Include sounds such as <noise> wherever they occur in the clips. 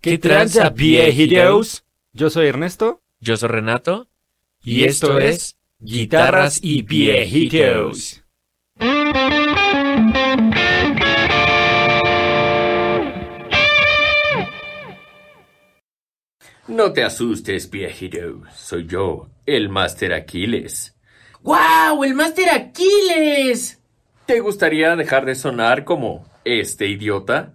¿Qué tranza, viejitos? Yo soy Ernesto Yo soy Renato. y esto es Guitarras y Viejitos. No te asustes, viejito. Soy yo, el Master Aquiles. ¡Guau! ¡El Master Aquiles! ¿Te gustaría dejar de sonar como este idiota?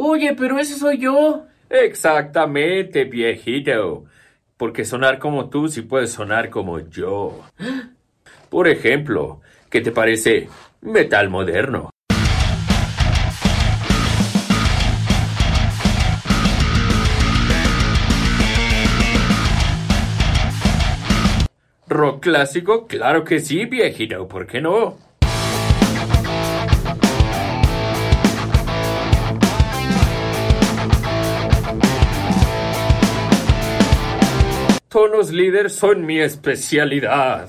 Oye, pero ese soy yo. Exactamente, viejito. Porque sonar como tú sí puedes sonar como yo. Por ejemplo, ¿qué te parece metal moderno? ¿Rock clásico? Claro que sí, viejito, ¿por qué no? Tonos líder son mi especialidad.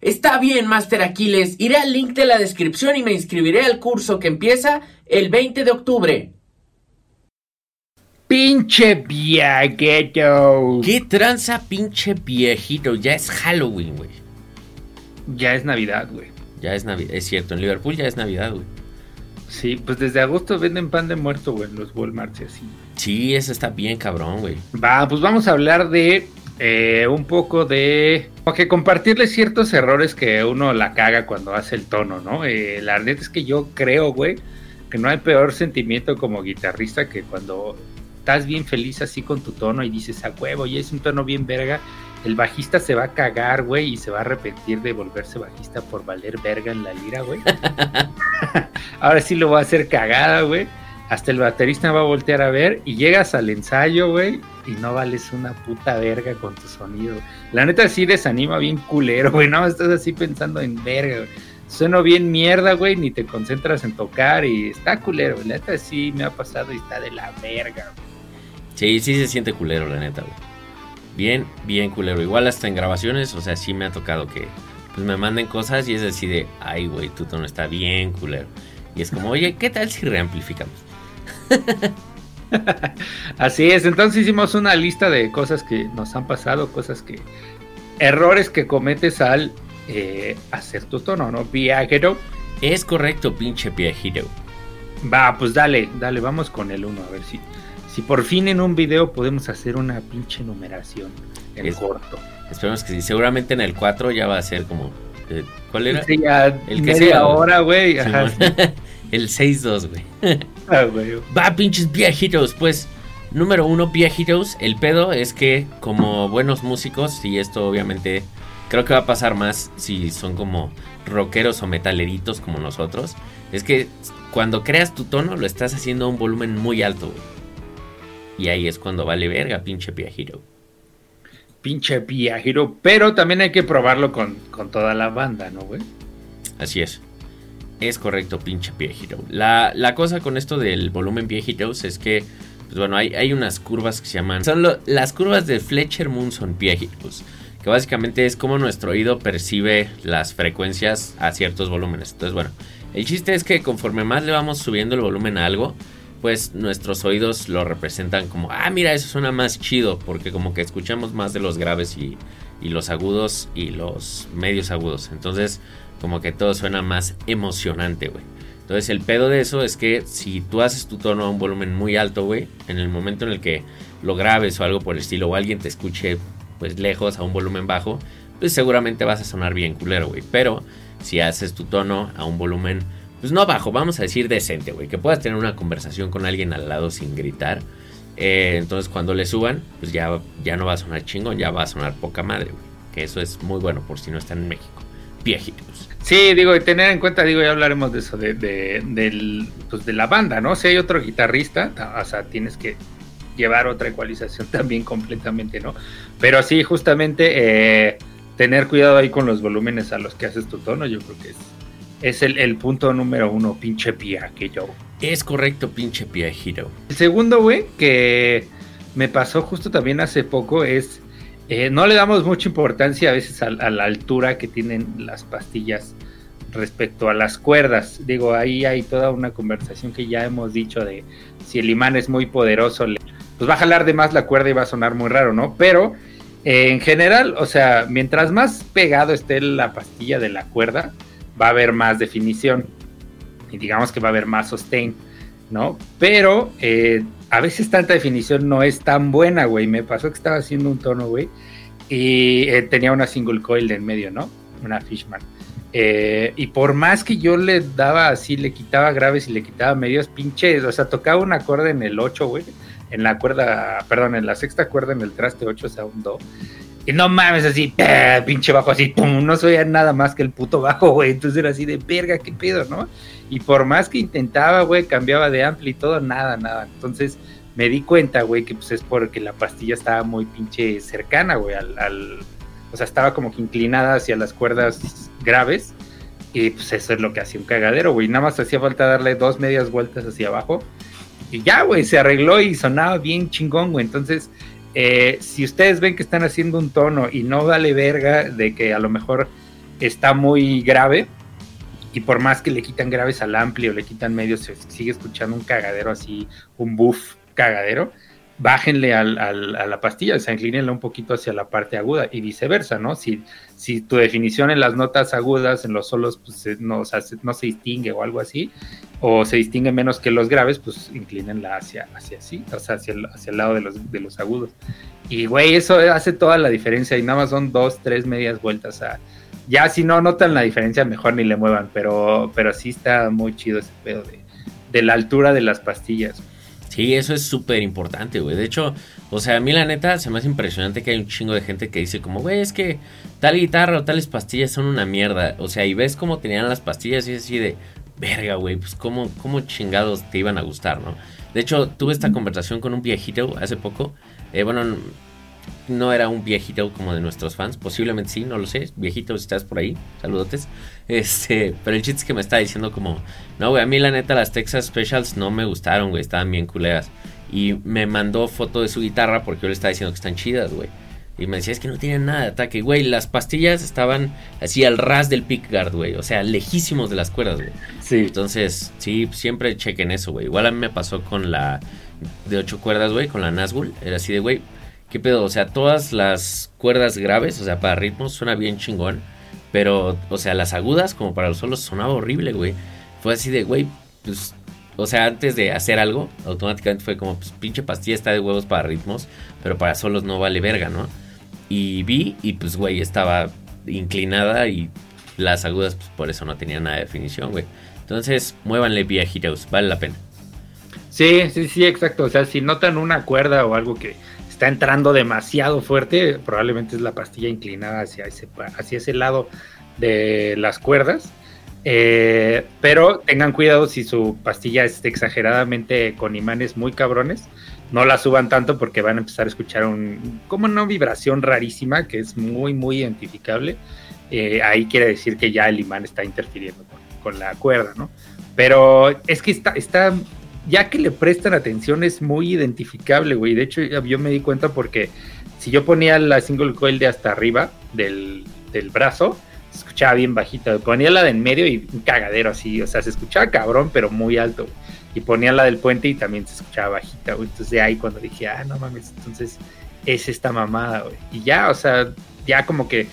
Está bien, Master Aquiles. Iré al link de la descripción y me inscribiré al curso que empieza el 20 de octubre. Pinche viejito. ¿Qué tranza, pinche viejito? Ya es Halloween, güey. Ya es Navidad, güey. Ya es Navidad. Es cierto, en Liverpool ya es Navidad, güey. Sí, pues desde agosto venden pan de muerto, güey, en los Walmarts y así. Sí, eso está bien cabrón, güey. Va, pues vamos a hablar de eh, un poco de... Como que compartirles ciertos errores que uno la caga cuando hace el tono, ¿no? Eh, la neta es que yo creo, güey, que no hay peor sentimiento como guitarrista que cuando estás bien feliz así con tu tono y dices, a huevo, y es un tono bien verga, el bajista se va a cagar, güey, y se va a arrepentir de volverse bajista por valer verga en la lira, güey. <laughs> Ahora sí lo va a hacer cagada, güey. Hasta el baterista va a voltear a ver y llegas al ensayo, güey, y no vales una puta verga con tu sonido. La neta sí desanima bien culero, güey. No estás así pensando en verga, güey. Sueno bien mierda, güey, ni te concentras en tocar y está culero, güey. La neta sí me ha pasado y está de la verga, güey. Sí, sí se siente culero, la neta, güey. Bien, bien culero. Igual hasta en grabaciones, o sea, sí me ha tocado que pues me manden cosas y es así de, ay, güey, tu tono está bien culero. Y es como, oye, ¿qué tal si reamplificamos? <laughs> Así es, entonces hicimos una lista de cosas que nos han pasado, cosas que. errores que cometes al eh, hacer tu tono, ¿no? Viajero. Es correcto, pinche viejito. Va, pues dale, dale, vamos con el uno, a ver si. Si por fin en un video podemos hacer una pinche numeración en Es- corto. Esperemos que sí. Seguramente en el 4 ya va a ser como. eh, ¿Cuál era? Sí, ya El que media sea, güey. hora, güey. Ajá. <laughs> El 6-2, güey. <laughs> Ah, güey. Va, pinches viejitos. Pues, número uno, viejitos. El pedo es que, como buenos músicos, y esto obviamente creo que va a pasar más si son como rockeros o metaleritos como nosotros, es que cuando creas tu tono lo estás haciendo a un volumen muy alto, güey. Y ahí es cuando vale verga, pinche viejito. Pinche viajero. Pero también hay que probarlo con, con toda la banda, ¿no, güey? Así es. Es correcto, pinche viejito. La, la cosa con esto del volumen viejitos es que, pues bueno, hay, hay unas curvas que se llaman. Son lo- las curvas de Fletcher Munson viejitos. Que básicamente es como nuestro oído percibe las frecuencias a ciertos volúmenes. Entonces, bueno, el chiste es que conforme más le vamos subiendo el volumen a algo, pues nuestros oídos lo representan como, ah, mira, eso suena más chido, porque como que escuchamos más de los graves y, y los agudos y los medios agudos. Entonces, como que todo suena más emocionante, güey. Entonces, el pedo de eso es que si tú haces tu tono a un volumen muy alto, güey, en el momento en el que lo grabes o algo por el estilo, o alguien te escuche, pues lejos a un volumen bajo, pues seguramente vas a sonar bien culero, güey. Pero si haces tu tono a un volumen, pues no bajo, vamos a decir decente, güey. Que puedas tener una conversación con alguien al lado sin gritar. eh, entonces cuando le suban, pues ya, ya no va a sonar chingón, ya va a sonar poca madre, güey. Que eso es muy bueno por si no están en México. Viejitos. Sí, digo, y tener en cuenta, digo, ya hablaremos de eso, de, de, del, pues de la banda, ¿no? Si hay otro guitarrista, ta- o sea, tienes que llevar otra ecualización <laughs> también completamente, ¿no? Pero sí, justamente, eh, tener cuidado ahí con los volúmenes a los que haces tu tono, yo creo que es, es el, el punto número uno, pinche pía que yo. Es correcto, pinche viejito. El segundo, güey, que me pasó justo también hace poco es, eh, no le damos mucha importancia a veces a, a, la altura que tienen las pastillas respecto a las cuerdas. Digo, ahí hay toda una conversación que ya hemos dicho de si el imán es muy poderoso, pues va a jalar de más la cuerda y va a sonar muy raro, ¿no? Pero eh, en general, o sea, mientras más pegado esté la pastilla de la cuerda, va a haber más definición y digamos que va a haber más sustain, ¿no? Pero eh, a veces tanta definición no es tan buena, güey. Me pasó que estaba haciendo un tono, güey, y eh, tenía una single coil en medio, ¿no? Una Fishman. Eh, y por más que yo le daba así, le quitaba graves y le quitaba medios, pinches, o sea, tocaba una cuerda en el 8, güey, en la cuerda, perdón, en la sexta cuerda en el traste 8, o sea, un do. Y no mames, así, pinche bajo, así, pum, no soy nada más que el puto bajo, güey. Entonces era así de verga, qué pedo, ¿no? Y por más que intentaba, güey, cambiaba de ampli y todo, nada, nada. Entonces me di cuenta, güey, que pues es porque la pastilla estaba muy pinche cercana, güey, al, al, o sea, estaba como que inclinada hacia las cuerdas graves. Y pues eso es lo que hacía un cagadero, güey. Nada más hacía falta darle dos medias vueltas hacia abajo. Y ya, güey, se arregló y sonaba bien chingón, güey. Entonces, eh, si ustedes ven que están haciendo un tono y no vale verga de que a lo mejor está muy grave, y por más que le quitan graves al amplio, le quitan medios, se sigue escuchando un cagadero así, un buff cagadero, bájenle al, al, a la pastilla, o sea, inclínenla un poquito hacia la parte aguda y viceversa, ¿no? Si, si tu definición en las notas agudas, en los solos, pues no, o no se distingue o algo así, o se distingue menos que los graves, pues inclínenla hacia, hacia así, o sea, hacia el, hacia el lado de los, de los agudos. Y, güey, eso hace toda la diferencia y nada más son dos, tres medias vueltas. Ya si no notan la diferencia, mejor ni le muevan, pero, pero sí está muy chido ese pedo de, de la altura de las pastillas. Sí, eso es súper importante, güey. De hecho, o sea, a mí la neta se me hace impresionante que hay un chingo de gente que dice como, güey, es que tal guitarra o tales pastillas son una mierda. O sea, y ves cómo tenían las pastillas y es así de, verga, güey, pues cómo, cómo chingados te iban a gustar, ¿no? De hecho, tuve esta conversación con un viejito hace poco. Eh, bueno, no era un viejito como de nuestros fans, posiblemente sí, no lo sé, viejito si estás por ahí, saludotes. Este, pero el chiste es que me está diciendo como, no, güey, a mí la neta las Texas Specials no me gustaron, güey, estaban bien culeras. Y me mandó foto de su guitarra porque yo le estaba diciendo que están chidas, güey. Y me decía, es que no tienen nada de ataque, güey. Las pastillas estaban así al ras del pickguard, güey. O sea, lejísimos de las cuerdas, güey. Sí. Entonces, sí, siempre chequen eso, güey. Igual a mí me pasó con la de ocho cuerdas, güey, con la Nazgul. Era así de, güey, ¿qué pedo? O sea, todas las cuerdas graves, o sea, para ritmos suena bien chingón. Pero, o sea, las agudas, como para los solos, sonaba horrible, güey. Fue así de, güey, pues, o sea, antes de hacer algo, automáticamente fue como, pues, pinche pastilla está de huevos para ritmos, pero para solos no vale verga, ¿no? Y vi, y pues, güey, estaba inclinada y las agudas, pues, por eso no tenía nada de definición, güey. Entonces, muévanle vía Heroes, vale la pena. Sí, sí, sí, exacto. O sea, si notan una cuerda o algo que está entrando demasiado fuerte, probablemente es la pastilla inclinada hacia ese, hacia ese lado de las cuerdas. Eh, pero tengan cuidado si su pastilla es exageradamente con imanes muy cabrones. No la suban tanto porque van a empezar a escuchar un, como una vibración rarísima que es muy, muy identificable. Eh, ahí quiere decir que ya el imán está interfiriendo con, con la cuerda, ¿no? Pero es que está, está ya que le prestan atención es muy identificable, güey. De hecho, yo me di cuenta porque si yo ponía la single coil de hasta arriba del, del brazo, se escuchaba bien bajita. Ponía la de en medio y un cagadero así, o sea, se escuchaba cabrón, pero muy alto. Güey. Y ponía la del puente y también se escuchaba bajita, güey. Entonces de ahí cuando dije, ah, no mames, entonces es esta mamada, güey. Y ya, o sea, ya como que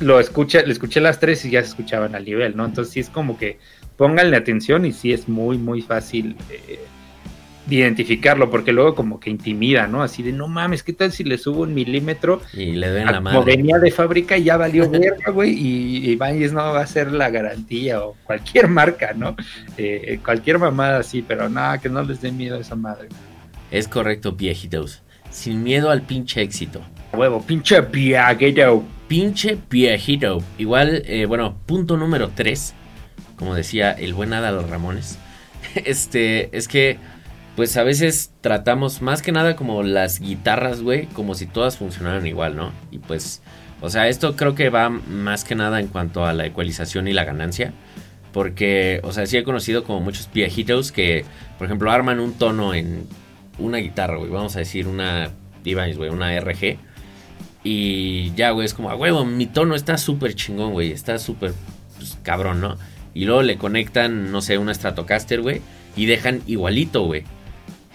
lo escuché, le escuché las tres y ya se escuchaban al nivel, ¿no? Entonces sí es como que pónganle atención y sí es muy, muy fácil eh, identificarlo, porque luego como que intimida, ¿no? Así de, no mames, ¿qué tal si le subo un milímetro? Y le den la Como madre. venía de fábrica y ya valió <laughs> verga, güey, y Ibáñez no va a ser la garantía o cualquier marca, ¿no? Eh, cualquier mamada así, pero nada, que no les dé miedo a esa madre. Es correcto, viejitos. Sin miedo al pinche éxito. Huevo, pinche viaguero. Pinche viejito. Igual, eh, bueno, punto número 3. Como decía el buen Adal Ramones. <laughs> Este, es que, pues a veces tratamos más que nada como las guitarras, güey, como si todas funcionaran igual, ¿no? Y pues, o sea, esto creo que va más que nada en cuanto a la ecualización y la ganancia. Porque, o sea, sí he conocido como muchos viejitos que, por ejemplo, arman un tono en una guitarra, güey, vamos a decir una Ibanez, güey, una RG. Y ya, güey, es como, a huevo, mi tono está súper chingón, güey, está súper pues, cabrón, ¿no? Y luego le conectan, no sé, una Stratocaster, güey, y dejan igualito, güey.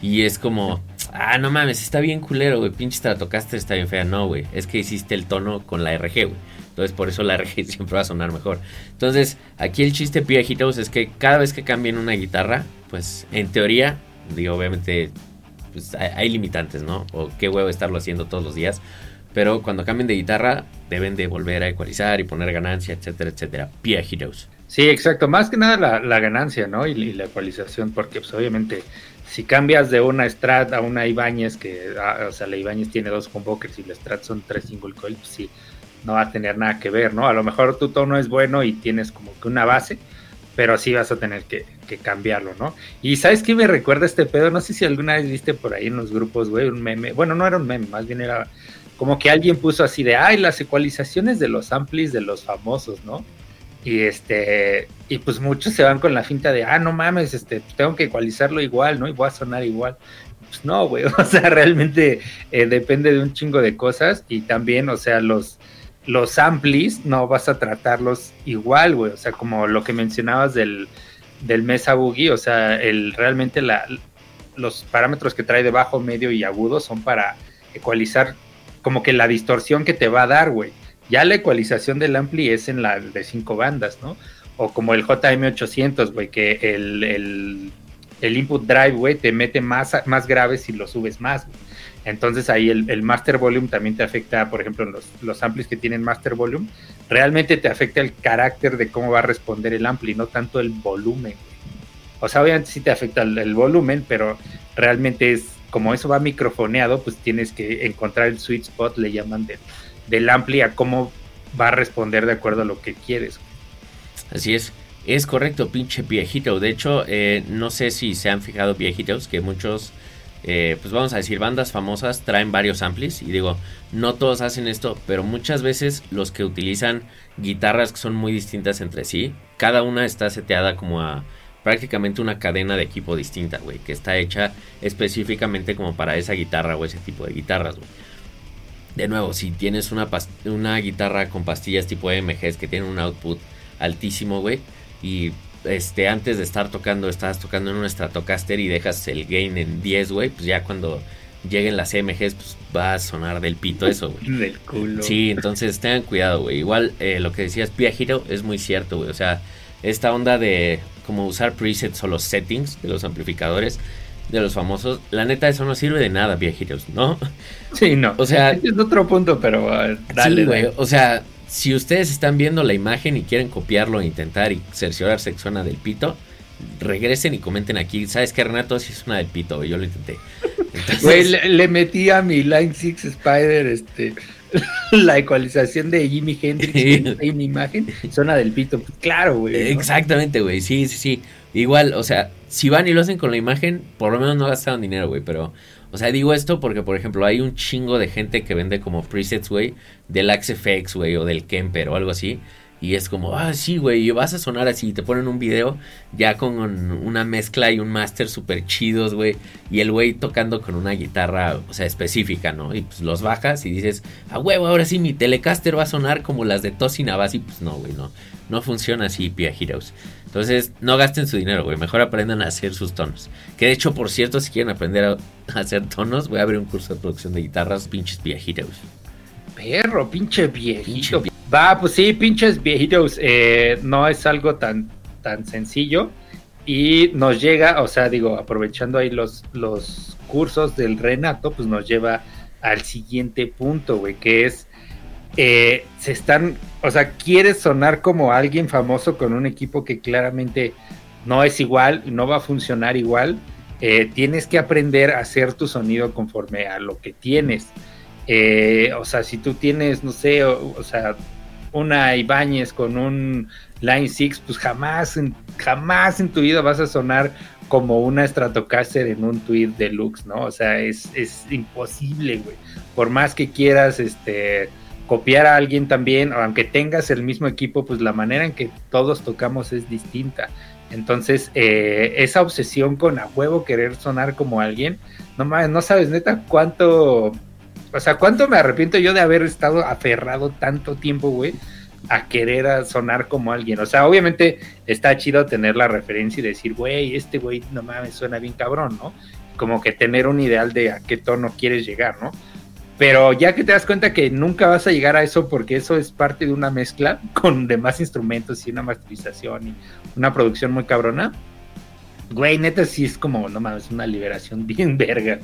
Y es como, ah, no mames, está bien culero, güey, pinche Stratocaster está bien fea. No, güey, es que hiciste el tono con la RG, güey. Entonces por eso la RG <laughs> siempre va a sonar mejor. Entonces, aquí el chiste Piajitos es que cada vez que cambien una guitarra, pues en teoría, digo, obviamente, pues hay, hay limitantes, ¿no? O qué huevo estarlo haciendo todos los días. Pero cuando cambien de guitarra, deben de volver a ecualizar y poner ganancia, etcétera, etcétera. Piajitos. Sí, exacto. Más que nada la, la ganancia, ¿no? Y, la ecualización, porque pues obviamente si cambias de una Strat a una Ibáñez, que, ah, o sea, la Ibáñez tiene dos humbuckers y la Strat son tres single coil, pues sí, no va a tener nada que ver, ¿no? A lo mejor tu tono es bueno y tienes como que una base, pero sí vas a tener que, que cambiarlo, ¿no? Y ¿sabes qué me recuerda este pedo? No sé si alguna vez viste por ahí en los grupos, güey, un meme. Bueno, no era un meme, más bien era como que alguien puso así de, ay, las ecualizaciones de los amplis de los famosos, ¿no? Y este, y pues muchos se van con la finta de, ah, no mames, este, pues tengo que ecualizarlo igual, ¿no? Y voy a sonar igual. Pues no, güey, <laughs> o sea, realmente eh, depende de un chingo de cosas y también, o sea, los, los amplis no vas a tratarlos igual, güey, o sea, como lo que mencionabas del, del Mesa Boogie, o sea, el, realmente la, los parámetros que trae de bajo, medio y agudo son para ecualizar como que la distorsión que te va a dar, güey. Ya la ecualización del ampli es en la de cinco bandas, ¿no? O como el JM800, güey, que el, el, el, input drive, güey, te mete más, más graves si lo subes más. Entonces ahí el, el, master volume también te afecta, por ejemplo, los, los amplis que tienen master volume, realmente te afecta el carácter de cómo va a responder el ampli, no tanto el volumen. O sea, obviamente sí te afecta el, volumen, pero realmente es como eso va microfoneado, pues tienes que encontrar el sweet spot, le llaman del, del ampli a cómo va a responder de acuerdo a lo que quieres. Así es, es correcto, pinche viejito. De hecho, eh, no sé si se han fijado viejitos que muchos, eh, pues vamos a decir, bandas famosas traen varios amplis. Y digo, no todos hacen esto, pero muchas veces los que utilizan guitarras que son muy distintas entre sí, cada una está seteada como a prácticamente una cadena de equipo distinta, güey, que está hecha específicamente como para esa guitarra o ese tipo de guitarras, güey. De nuevo, si tienes una, una guitarra con pastillas tipo MGs que tienen un output altísimo, güey, y este antes de estar tocando, estás tocando en un Stratocaster y dejas el gain en 10, güey, pues ya cuando lleguen las MGs, pues va a sonar del pito eso, güey. <laughs> Del culo. Sí, entonces tengan cuidado, güey. Igual eh, lo que decías, Pia Hero, es muy cierto, güey. O sea, esta onda de como usar presets o los settings de los amplificadores de los famosos, la neta eso no sirve de nada, viejitos, ¿no? Sí, no. O sea, <laughs> es otro punto, pero uh, dale, sí, güey. O sea, si ustedes están viendo la imagen y quieren copiarlo e intentar y cerciorarse que suena del pito, regresen y comenten aquí. ¿Sabes qué, Renato? Si es una del pito, güey. Yo lo intenté. Entonces... Güey, le, le, metí a mi Line 6 Spider este, <laughs> la ecualización de Jimi Hendrix <laughs> en imagen. Suena del pito. Claro, güey. ¿no? Exactamente, güey. Sí, sí, sí. Igual, o sea, si van y lo hacen con la imagen, por lo menos no gastaron dinero, güey. Pero, o sea, digo esto porque, por ejemplo, hay un chingo de gente que vende como presets, güey, del Axe FX, güey, o del Kemper o algo así. Y es como, ah, sí, güey, vas a sonar así. Te ponen un video ya con una mezcla y un máster súper chidos, güey. Y el güey tocando con una guitarra, o sea, específica, ¿no? Y pues los bajas y dices, ah, huevo, ahora sí mi Telecaster va a sonar como las de Tosin Abasi. Pues no, güey, no. No funciona así, Pia Heroes. Entonces, no gasten su dinero, güey. Mejor aprendan a hacer sus tonos. Que de hecho, por cierto, si quieren aprender a hacer tonos, voy a abrir un curso de producción de guitarras, pinches Pia Heroes. Perro, pinche viejito. Pinche Va, pues sí, pinches viejitos. Eh, no es algo tan, tan sencillo. Y nos llega, o sea, digo, aprovechando ahí los, los cursos del Renato, pues nos lleva al siguiente punto, güey, que es, eh, se están, o sea, quieres sonar como alguien famoso con un equipo que claramente no es igual, no va a funcionar igual, eh, tienes que aprender a hacer tu sonido conforme a lo que tienes. O sea, si tú tienes, no sé, o sea, una Ibáñez con un Line 6, pues jamás, jamás en tu vida vas a sonar como una Stratocaster en un tweet deluxe, ¿no? O sea, es, es imposible, güey. Por más que quieras, este copiar a alguien también, aunque tengas el mismo equipo, pues la manera en que todos tocamos es distinta. Entonces, eh, esa obsesión con a huevo querer sonar como alguien, no no sabes neta cuánto, o sea, cuánto me arrepiento yo de haber estado aferrado tanto tiempo, güey, a querer sonar como alguien. O sea, obviamente está chido tener la referencia y decir, güey, este güey no mames, suena bien cabrón, ¿no? Como que tener un ideal de a qué tono quieres llegar, ¿no? Pero ya que te das cuenta que nunca vas a llegar a eso porque eso es parte de una mezcla con demás instrumentos y una masterización y una producción muy cabrona, güey, neta sí es como, no mames, una liberación bien <laughs> verga.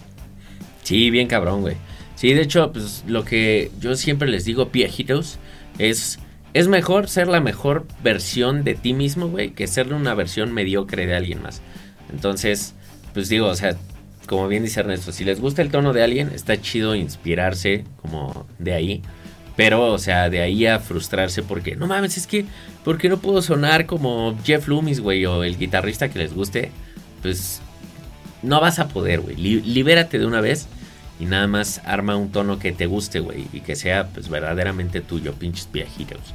Sí, bien cabrón, güey. Sí, de hecho, pues lo que yo siempre les digo, viejitos, es, es mejor ser la mejor versión de ti mismo, güey, que ser una versión mediocre de alguien más. Entonces, pues digo, o sea, como bien dice Ernesto, si les gusta el tono de alguien, está chido inspirarse como de ahí. Pero, o sea, de ahí a frustrarse porque, no mames, es que, ¿por qué no puedo sonar como Jeff Loomis, güey, o el guitarrista que les guste? Pues no vas a poder, güey. libérate de una vez y nada más arma un tono que te guste, güey, y que sea, pues, verdaderamente tuyo, pinches viejitos.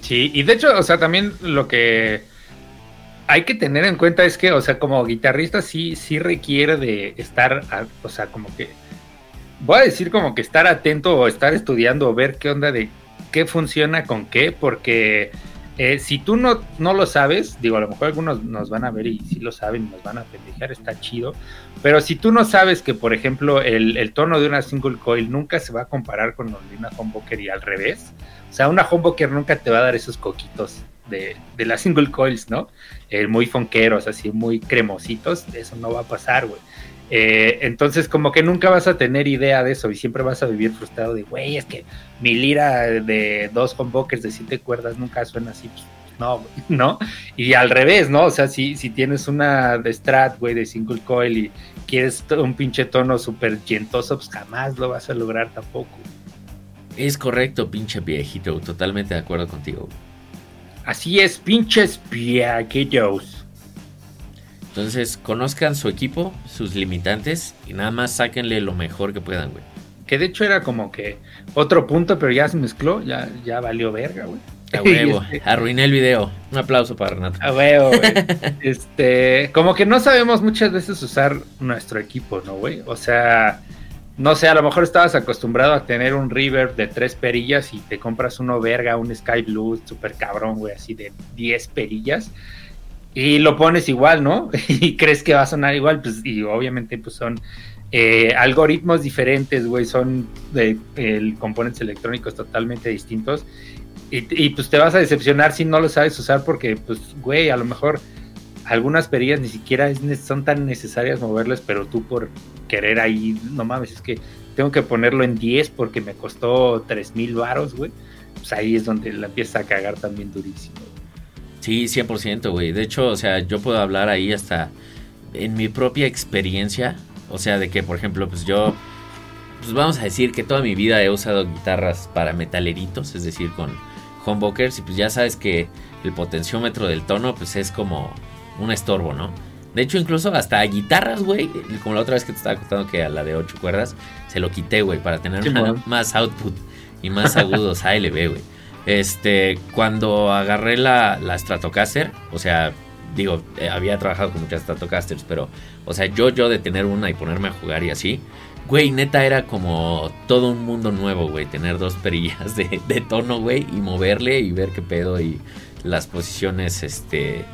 Sí, y de hecho, o sea, también lo que hay que tener en cuenta es que, o sea, como guitarrista sí, sí requiere de estar, o sea, como que, voy a decir como que estar atento o estar estudiando o ver qué onda de qué funciona con qué, porque eh, si tú no, no lo sabes, digo, a lo mejor algunos nos van a ver y si lo saben, nos van a pendejar, está chido, pero si tú no sabes que, por ejemplo, el, el tono de una single coil nunca se va a comparar con el de una humbucker y al revés, o sea, una humbucker nunca te va a dar esos coquitos de, de las single coils, ¿no? Eh, muy fonqueros, así muy cremositos, eso no va a pasar, güey. Eh, entonces, como que nunca vas a tener idea de eso y siempre vas a vivir frustrado de, güey, es que mi lira de dos humbuckers de siete cuerdas nunca suena así. Pues, no, <laughs> ¿no? Y al revés, ¿no? O sea, si, si tienes una de Strat, güey, de single coil y quieres un pinche tono súper llentoso, pues jamás lo vas a lograr tampoco. Es correcto, pinche viejito, totalmente de acuerdo contigo. Así es, pinches viejitos. Entonces, conozcan su equipo, sus limitantes y nada más sáquenle lo mejor que puedan, güey. Que de hecho era como que otro punto, pero ya se mezcló, ya, ya valió verga, güey. A huevo, <laughs> este arruiné el video. Un aplauso para Renato. A huevo, güey. <laughs> este, como que no sabemos muchas veces usar nuestro equipo, ¿no, güey? O sea, no sé, a lo mejor estabas acostumbrado a tener un reverb de tres perillas y te compras uno verga, un Sky Blue super cabrón, güey, así de 10 perillas. Y lo pones igual, ¿no? <laughs> y crees que va a sonar igual, pues, y obviamente, pues son eh, algoritmos diferentes, güey, son de, componentes electrónicos totalmente distintos. Y, y, pues te vas a decepcionar si no lo sabes usar porque, pues, güey, a lo mejor algunas perillas ni siquiera son tan necesarias moverles, pero tú por querer ahí, no mames, es que tengo que ponerlo en 10 porque me costó 3 mil varos, güey. Pues ahí es donde la empieza a cagar también durísimo. Sí, 100%, güey. De hecho, o sea, yo puedo hablar ahí hasta en mi propia experiencia. O sea, de que, por ejemplo, pues yo, pues vamos a decir que toda mi vida he usado guitarras para metaleritos, es decir, con humbuckers. Y pues ya sabes que el potenciómetro del tono, pues es como un estorbo, ¿no? De hecho, incluso hasta guitarras, güey. Como la otra vez que te estaba contando que a la de 8 cuerdas se lo quité, güey, para tener <laughs> más output y más agudos ALB, güey. Este, cuando agarré la, la Stratocaster, o sea, digo, eh, había trabajado con muchas Stratocasters, pero, o sea, yo, yo de tener una y ponerme a jugar y así, güey, neta era como todo un mundo nuevo, güey, tener dos perillas de, de tono, güey, y moverle y ver qué pedo y las posiciones, este,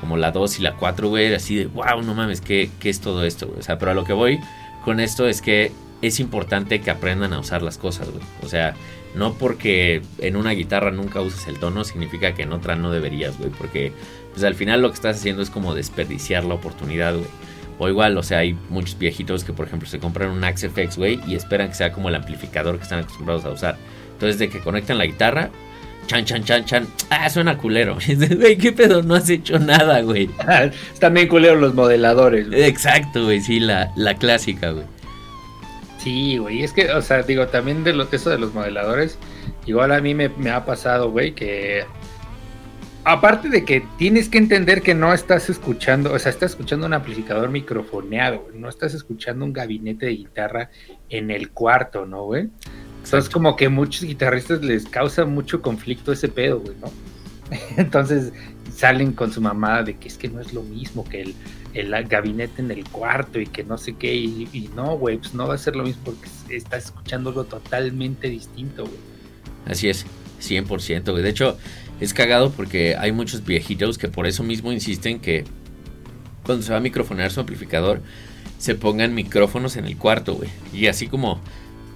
como la 2 y la 4, güey, así de, wow, no mames, ¿qué, ¿qué, es todo esto, güey? O sea, pero a lo que voy con esto es que es importante que aprendan a usar las cosas, güey. O sea, no porque en una guitarra nunca uses el tono, significa que en otra no deberías, güey, porque pues al final lo que estás haciendo es como desperdiciar la oportunidad, güey. O igual, o sea, hay muchos viejitos que, por ejemplo, se compran un Axe FX, güey, y esperan que sea como el amplificador que están acostumbrados a usar. Entonces, de que conectan la guitarra, Chan, chan, chan, chan. Ah, suena culero. <laughs> Güey, ¿qué pedo? No has hecho nada, güey. <laughs> Están bien culeros los modeladores. Exacto, güey. Sí, la, la clásica, güey. Sí, güey. Es que, o sea, digo, también de lo, eso de los modeladores, igual a mí me, me ha pasado, güey, que aparte de que tienes que entender que no estás escuchando, o sea, estás escuchando un amplificador microfoneado, no estás escuchando un gabinete de guitarra en el cuarto, ¿no, güey? Entonces, como que muchos guitarristas les causa mucho conflicto ese pedo, güey, ¿no? <laughs> Entonces, salen con su mamá de que es que no es lo mismo que el, el gabinete en el cuarto y que no sé qué, y, no, güey, pues no va a ser lo mismo porque estás escuchando algo totalmente distinto, güey. Así es, 100%, güey. De hecho, es cagado porque hay muchos viejitos que por eso mismo insisten que cuando se va a microfonear su amplificador, se pongan micrófonos en el cuarto, güey. Y así como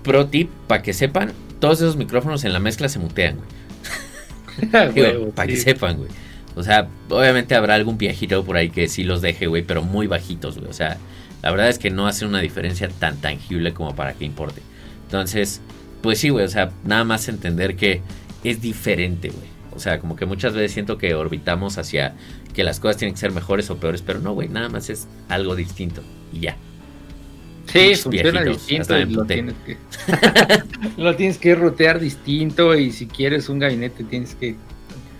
pro tip, para que sepan, todos esos micrófonos en la mezcla se mutean, güey. <laughs> para que sepan, güey. O sea, obviamente habrá algún viejito por ahí que sí los deje, güey, pero muy bajitos, güey. O sea, la verdad es que no hace una diferencia tan tangible como para que importe. Entonces, pues sí, güey, o sea, nada más entender que es diferente, güey. O sea, como que muchas veces siento que orbitamos hacia que las cosas tienen que ser mejores o peores, pero no, güey, nada más es algo distinto y ya. Sí, funciona distinto <laughs> lo tienes, que, lo tienes que rotear distinto y si quieres un gabinete tienes que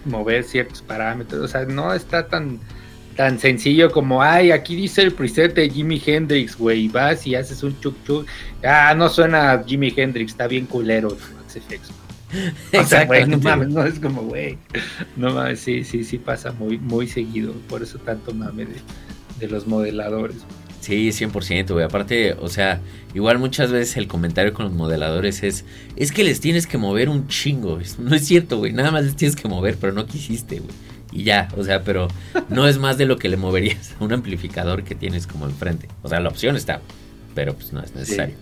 mover ciertos parámetros. O sea, no está tan, tan sencillo como, ay, aquí dice el preset de Jimi Hendrix, güey, vas y haces un chuk chuk. Ah, no suena Jimi Hendrix, está bien culero Max <laughs> O sea, güey, no mames, no es como, güey. No mames, sí, sí, sí pasa muy, muy seguido. Por eso tanto mame de, de los modeladores. Sí, 100%, güey. Aparte, o sea, igual muchas veces el comentario con los modeladores es, es que les tienes que mover un chingo. No es cierto, güey. Nada más les tienes que mover, pero no quisiste, güey. Y ya, o sea, pero no es más de lo que le moverías a un amplificador que tienes como enfrente. O sea, la opción está, pero pues no es necesario.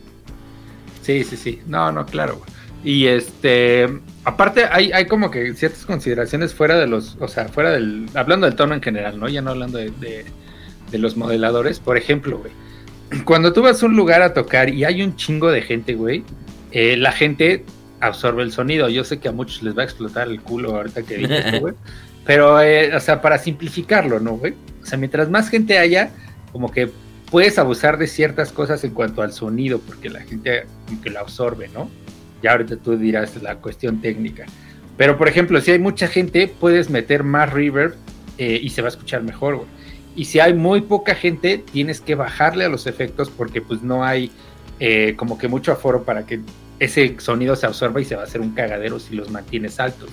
Sí, sí, sí. No, no, claro, güey. Y este, aparte hay, hay como que ciertas consideraciones fuera de los, o sea, fuera del, hablando del tono en general, ¿no? Ya no hablando de de los modeladores. Por ejemplo, güey, cuando tú vas a un lugar a tocar y hay un chingo de gente, güey, eh, la gente absorbe el sonido. Yo sé que a muchos les va a explotar el culo ahorita que digo esto, güey. <laughs> Pero, eh, o sea, para simplificarlo, ¿no, güey? O sea, mientras más gente haya, como que puedes abusar de ciertas cosas en cuanto al sonido, porque la gente como que lo absorbe, ¿no? Ya ahorita tú dirás la cuestión técnica. Pero, por ejemplo, si hay mucha gente, puedes meter más reverb eh, y se va a escuchar mejor, güey. Y si hay muy poca gente, tienes que bajarle a los efectos porque pues no hay eh, como que mucho aforo para que ese sonido se absorba y se va a hacer un cagadero si los mantienes altos.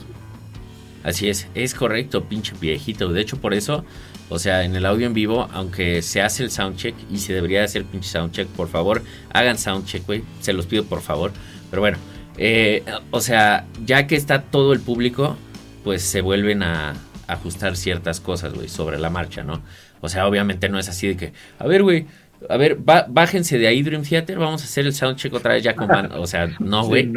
Así es, es correcto, pinche viejito. De hecho, por eso, o sea, en el audio en vivo, aunque se hace el soundcheck y se debería hacer pinche soundcheck, por favor, hagan soundcheck, güey. Se los pido, por favor. Pero bueno, eh, o sea, ya que está todo el público, pues se vuelven a ajustar ciertas cosas, güey, sobre la marcha, ¿no? O sea, obviamente no es así de que, a ver, güey, a ver, bájense de ahí Dream Theater, vamos a hacer el soundcheck otra vez ya con O sea, no, güey.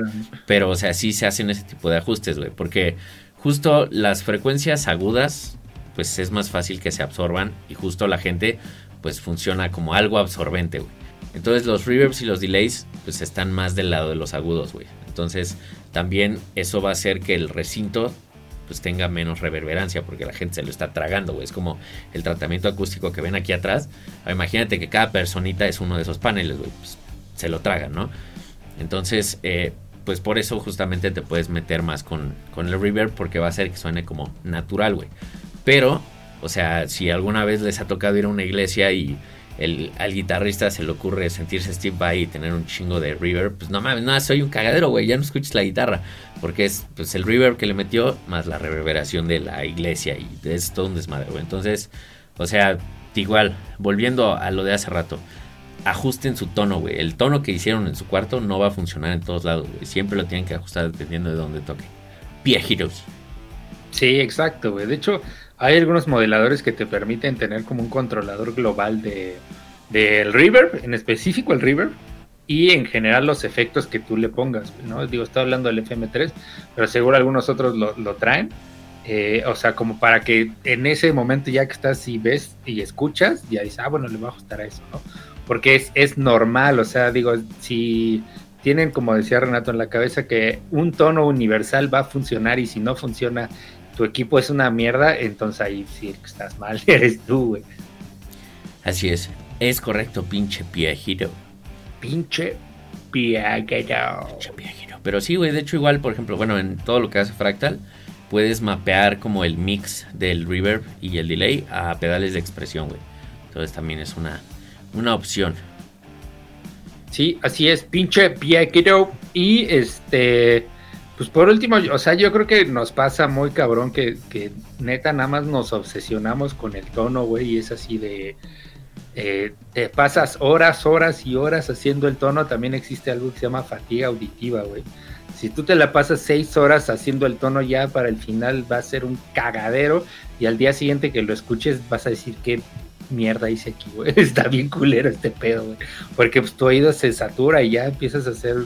Pero, o sea, sí se hacen ese tipo de ajustes, güey. Porque justo las frecuencias agudas, pues es más fácil que se absorban. Y justo la gente, pues funciona como algo absorbente, güey. Entonces los reverbs y los delays, pues están más del lado de los agudos, güey. Entonces también eso va a hacer que el recinto pues tenga menos reverberancia porque la gente se lo está tragando, güey. Es como el tratamiento acústico que ven aquí atrás. Imagínate que cada personita es uno de esos paneles, güey. Pues se lo tragan, ¿no? Entonces, eh, pues por eso justamente te puedes meter más con, con el reverb porque va a hacer que suene como natural, güey. Pero, o sea, si alguna vez les ha tocado ir a una iglesia y el, al guitarrista se le ocurre sentirse Steve Vai y tener un chingo de reverb, pues no mames, no, soy un cagadero, güey, ya no escuches la guitarra, porque es pues el reverb que le metió más la reverberación de la iglesia y es todo un desmadre, güey. Entonces, o sea, igual, volviendo a lo de hace rato, ajusten su tono, güey. El tono que hicieron en su cuarto no va a funcionar en todos lados, güey. Siempre lo tienen que ajustar dependiendo de dónde toque. Heroes. Sí, exacto, güey. De hecho, hay algunos modeladores que te permiten tener como un controlador global de del reverb, en específico el reverb, y en general los efectos que tú le pongas, ¿no? Digo, estoy hablando del FM3, pero seguro algunos otros lo, traen. Eh, o sea, como para que en ese momento ya que estás y ves y escuchas, ya dices, ah, bueno, le voy a ajustar a eso, ¿no? Porque es, es normal, o sea, digo, si tienen, como decía Renato, en la cabeza que un tono universal va a funcionar y si no funciona tu equipo es una mierda, entonces ahí sí estás mal, <laughs> eres tú, güey. Así es, es correcto, pinche piejito. Pinche piejito. Pinche piejito. Pero sí, güey, de hecho igual, por ejemplo, bueno, en todo lo que hace Fractal, puedes mapear como el mix del reverb y el delay a pedales de expresión, güey. Entonces también es una, una opción. Sí, así es, pinche piejito. Y este pues por último, o sea, yo creo que nos pasa muy cabrón que, que neta nada más nos obsesionamos con el tono, güey, y es así de... Eh, te pasas horas, horas y horas haciendo el tono, también existe algo que se llama fatiga auditiva, güey. Si tú te la pasas seis horas haciendo el tono ya para el final va a ser un cagadero y al día siguiente que lo escuches vas a decir que mierda hice aquí, güey. <laughs> Está bien culero este pedo, güey. Porque pues, tu oído se satura y ya empiezas a hacer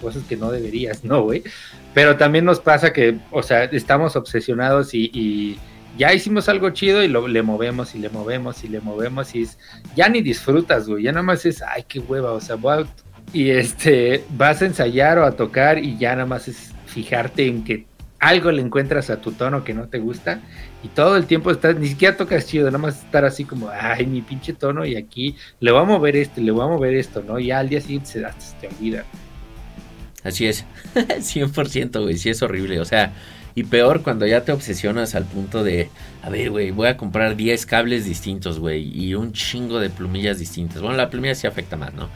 cosas que no deberías, ¿no, güey? Pero también nos pasa que, o sea, estamos obsesionados y, ya hicimos algo chido y lo, le movemos y le movemos y le movemos y ya ni disfrutas, güey. Ya nada más es, ay, qué hueva, o sea, voy y este, vas a ensayar o a tocar y ya nada más es fijarte en que algo le encuentras a tu tono que no te gusta y todo el tiempo estás, ni siquiera tocas chido, nada más estar así como, ay, mi pinche tono y aquí le voy a mover este, le voy a mover esto, ¿no? Y al día siguiente se, te olvida. Así es, <laughs> 100%, güey, sí es horrible, o sea, y peor cuando ya te obsesionas al punto de, a ver, güey, voy a comprar 10 cables distintos, güey, y un chingo de plumillas distintas. Bueno, la plumilla sí afecta más, ¿no?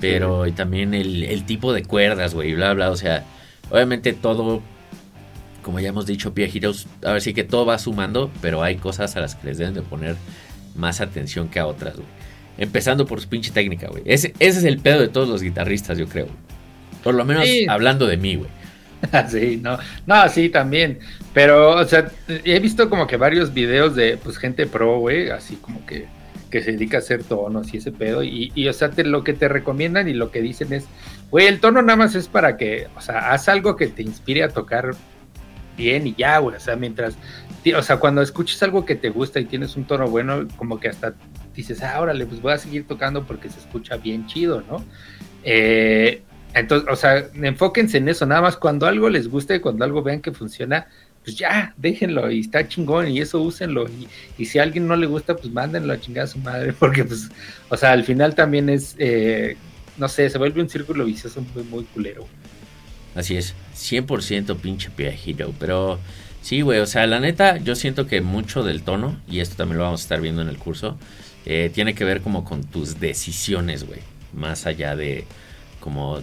Pero y también el, el tipo de cuerdas, güey, bla, bla, o sea, obviamente todo como ya hemos dicho, Pia Heroes, a ver sí que todo va sumando, pero hay cosas a las que les deben de poner más atención que a otras, güey. Empezando por su pinche técnica, güey. Ese, ese, es el pedo de todos los guitarristas, yo creo. Por lo menos hablando de mí, güey. <laughs> sí, no, no, sí, también. Pero, o sea, he visto como que varios videos de, pues, gente pro, güey, así como que, que se dedica a hacer tonos y ese pedo. Y, y o sea, te, lo que te recomiendan y lo que dicen es, güey, el tono nada más es para que, o sea, haz algo que te inspire a tocar bien y ya, güey. O sea, mientras, o sea, cuando escuches algo que te gusta y tienes un tono bueno, como que hasta dices, ah, órale, pues voy a seguir tocando porque se escucha bien chido, ¿no? Eh, entonces, o sea, enfóquense en eso, nada más cuando algo les guste, cuando algo vean que funciona, pues ya, déjenlo y está chingón y eso úsenlo. Y, si a alguien no le gusta, pues mándenlo a chingar a su madre, <laughs> porque pues, o sea, al final también es, eh, no sé, se vuelve un círculo vicioso muy, muy culero. Así es, 100% pinche Hero. Pero sí, güey, o sea, la neta, yo siento que mucho del tono, y esto también lo vamos a estar viendo en el curso, eh, tiene que ver como con tus decisiones, güey. Más allá de como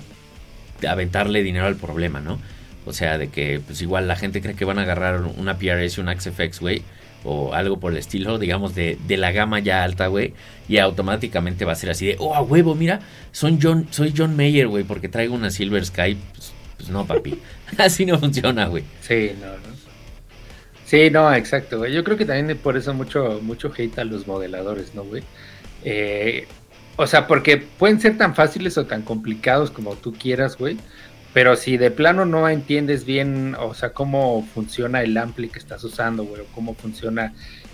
aventarle dinero al problema, ¿no? O sea, de que pues igual la gente cree que van a agarrar una PRS un XFX, güey. O algo por el estilo, digamos, de, de la gama ya alta, güey. Y automáticamente va a ser así de, oh, a huevo, mira, son John, soy John Mayer, güey, porque traigo una Silver Sky. Pues, pues no, papi. <laughs> Así no funciona, güey. Sí, no, no. Sí, no, exacto, güey. Yo creo que también por eso mucho, mucho hate a los modeladores, ¿no, güey? Eh, o sea, porque pueden ser tan fáciles o tan complicados como tú quieras, güey. Pero si de plano no entiendes bien, o sea, cómo funciona el ampli que estás usando, güey, o cómo funciona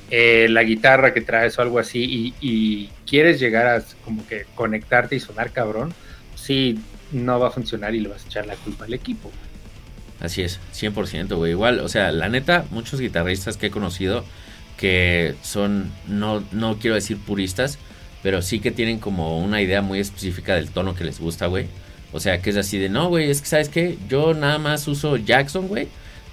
eh, la guitarra que traes o algo así, y, y, quieres llegar a como que conectarte y sonar cabrón, sí, no va a funcionar y le vas a echar la culpa al equipo. Así es, 100%, güey. Igual, o sea, la neta, muchos guitarristas que he conocido que son, no, no quiero decir puristas, pero sí que tienen como una idea muy específica del tono que les gusta, güey. O sea, que es así de, no, güey, es que, ¿sabes qué? Yo nada más uso Jackson, güey,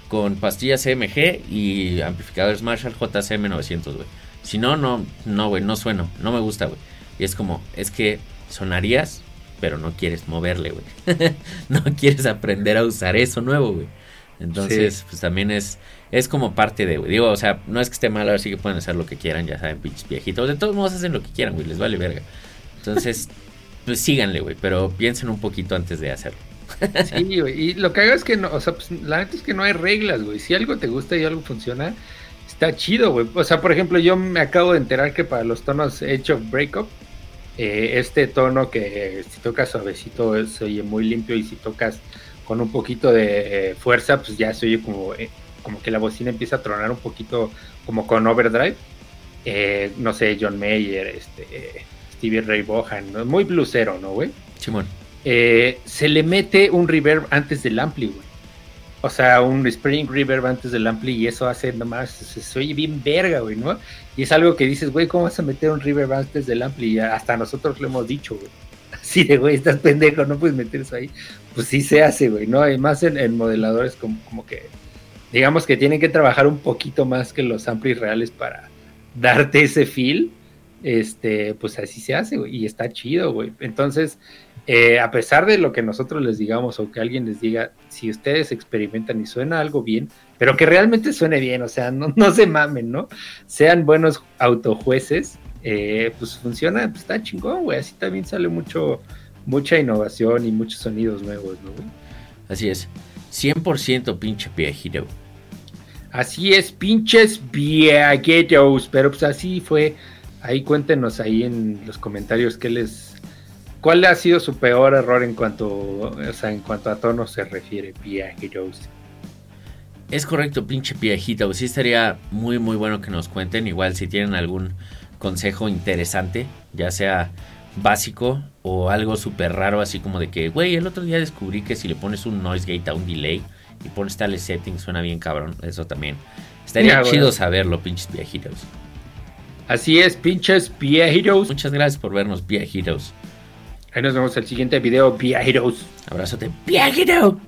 con pastillas CMG y amplificadores Marshall JCM 900, güey. Si no, no, no, güey, no sueno, no me gusta, güey. Y es como, es que sonarías pero no quieres moverle, güey. <laughs> no quieres aprender a usar eso nuevo, güey. Entonces, pues también es, es como parte de, güey. Digo, o sea, no es que esté mal, ahora sí que pueden hacer lo que quieran, ya saben, pinches viejitos. De todos modos hacen lo que quieran, güey, les vale verga. Entonces, <laughs> pues síganle, güey, pero piensen un poquito antes de hacerlo. sí, güey, y lo que hago es que, no, o sea, pues la neta es que no hay reglas, güey. Si algo te gusta y algo funciona, está chido, güey. O sea, por ejemplo, yo me acabo de enterar que para los tonos Edge of Breakup, eh, este tono que si tocas suavecito se oye muy limpio y si tocas con un poquito de eh, fuerza, pues ya se oye como, eh, como que la bocina empieza a tronar un poquito como con overdrive. no sé, John Mayer, este, Stevie Ray Bohan, muy blusero, ¿no, güey? Simón. se le mete un reverb antes del ampli, güey. O sea, un Spring Reverb antes del Ampli y eso hace nomás, se, se oye bien verga, güey, ¿no? Y es algo que dices, güey, ¿cómo vas a meter un Reverb antes del Ampli? Y hasta nosotros lo hemos dicho, güey. <laughs> Así de, güey, estás pendejo, no puedes meter eso ahí. Pues sí se hace, güey, ¿no? Además en, en modeladores como, como que, digamos que tienen que trabajar un poquito más que los amplis reales para darte ese feel. Este, pues así se hace, güey, y está chido, güey. Entonces, eh, a pesar de lo que nosotros les digamos o que alguien les diga, si ustedes experimentan y suena algo bien, pero que realmente suene bien, o sea, no, <laughs> no se mamen, ¿no? Sean buenos autojueces, eh, pues funciona, pues está chingón, güey. Así también sale mucho, mucha innovación y muchos sonidos nuevos, ¿no? Así es. 100% pinche viejito. Así es, pinches viejitos. Pero pues así fue. Ahí cuéntenos ahí en los comentarios qué les. ¿Cuál ha sido su peor error en cuanto, o sea, en cuanto a tono se refiere, viejitos? Es correcto, pinche viejito. Sí estaría muy, muy bueno que nos cuenten. Igual si tienen algún consejo interesante, ya sea básico o algo súper raro, así como de que, güey, el otro día descubrí que si le pones un noise gate a un delay y pones tales settings, suena bien cabrón. Eso también. Estaría Ya, chido saberlo, pinches viejitos. Así es, pinches viejitos. Muchas gracias por vernos, viejitos. Ahí nos vemos el siguiente video, viejitos. Abrazote, viejito.